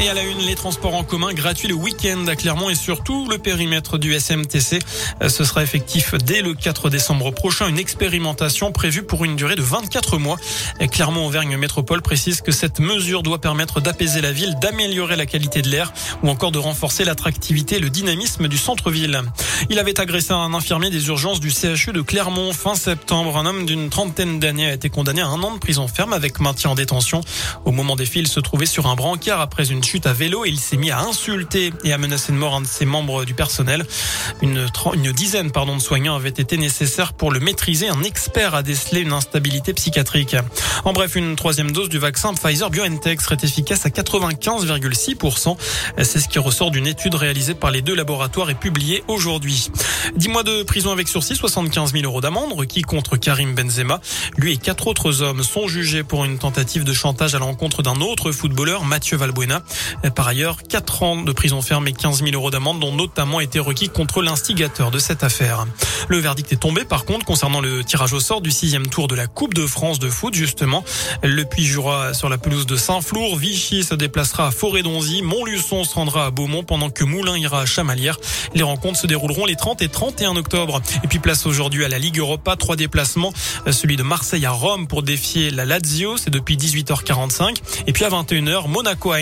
Et à la une, les transports en commun gratuits le week-end à Clermont et surtout le périmètre du SMTC. Euh, ce sera effectif dès le 4 décembre prochain. Une expérimentation prévue pour une durée de 24 mois. Clermont-Auvergne Métropole précise que cette mesure doit permettre d'apaiser la ville, d'améliorer la qualité de l'air ou encore de renforcer l'attractivité et le dynamisme du centre-ville. Il avait agressé un infirmier des urgences du CHU de Clermont fin septembre. Un homme d'une trentaine d'années a été condamné à un an de prison ferme avec maintien en détention. Au moment des faits, il se trouvait sur un brancard après une chute à vélo et il s'est mis à insulter et à menacer de mort un de ses membres du personnel. Une, une dizaine pardon, de soignants avaient été nécessaires pour le maîtriser. Un expert a décelé une instabilité psychiatrique. En bref, une troisième dose du vaccin Pfizer BioNTech serait efficace à 95,6%. C'est ce qui ressort d'une étude réalisée par les deux laboratoires et publiée aujourd'hui. 10 mois de prison avec sursis, 75 000 euros d'amende requis contre Karim Benzema. Lui et quatre autres hommes sont jugés pour une tentative de chantage à l'encontre d'un autre footballeur, Mathieu Valbuena. Par ailleurs, 4 ans de prison ferme et 15 000 euros d'amende ont notamment été requis contre l'instigateur de cette affaire. Le verdict est tombé par contre concernant le tirage au sort du sixième tour de la Coupe de France de foot justement. Le Puy-Jura sur la pelouse de Saint-Flour, Vichy se déplacera à Forêt-Donzy, Montluçon se rendra à Beaumont pendant que Moulins ira à Chamalières. Les rencontres se dérouleront les 30 et 31 octobre. Et puis place aujourd'hui à la Ligue Europa, trois déplacements, celui de Marseille à Rome pour défier la Lazio, c'est depuis 18h45. Et puis à 21h, Monaco à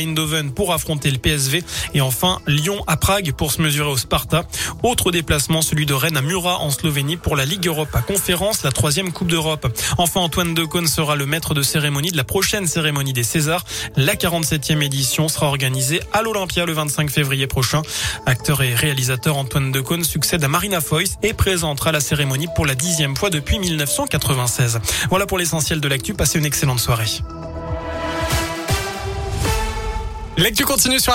Pour affronter le PSV. Et enfin, Lyon à Prague pour se mesurer au Sparta. Autre déplacement, celui de Rennes à Murat en Slovénie pour la Ligue Europa Conférence, la troisième Coupe d'Europe. Enfin, Antoine Decaune sera le maître de cérémonie de la prochaine cérémonie des Césars. La 47e édition sera organisée à l'Olympia le 25 février prochain. Acteur et réalisateur Antoine Decaune succède à Marina Foïs et présentera la cérémonie pour la dixième fois depuis 1996. Voilà pour l'essentiel de l'actu. Passez une excellente soirée. L'actu continue sur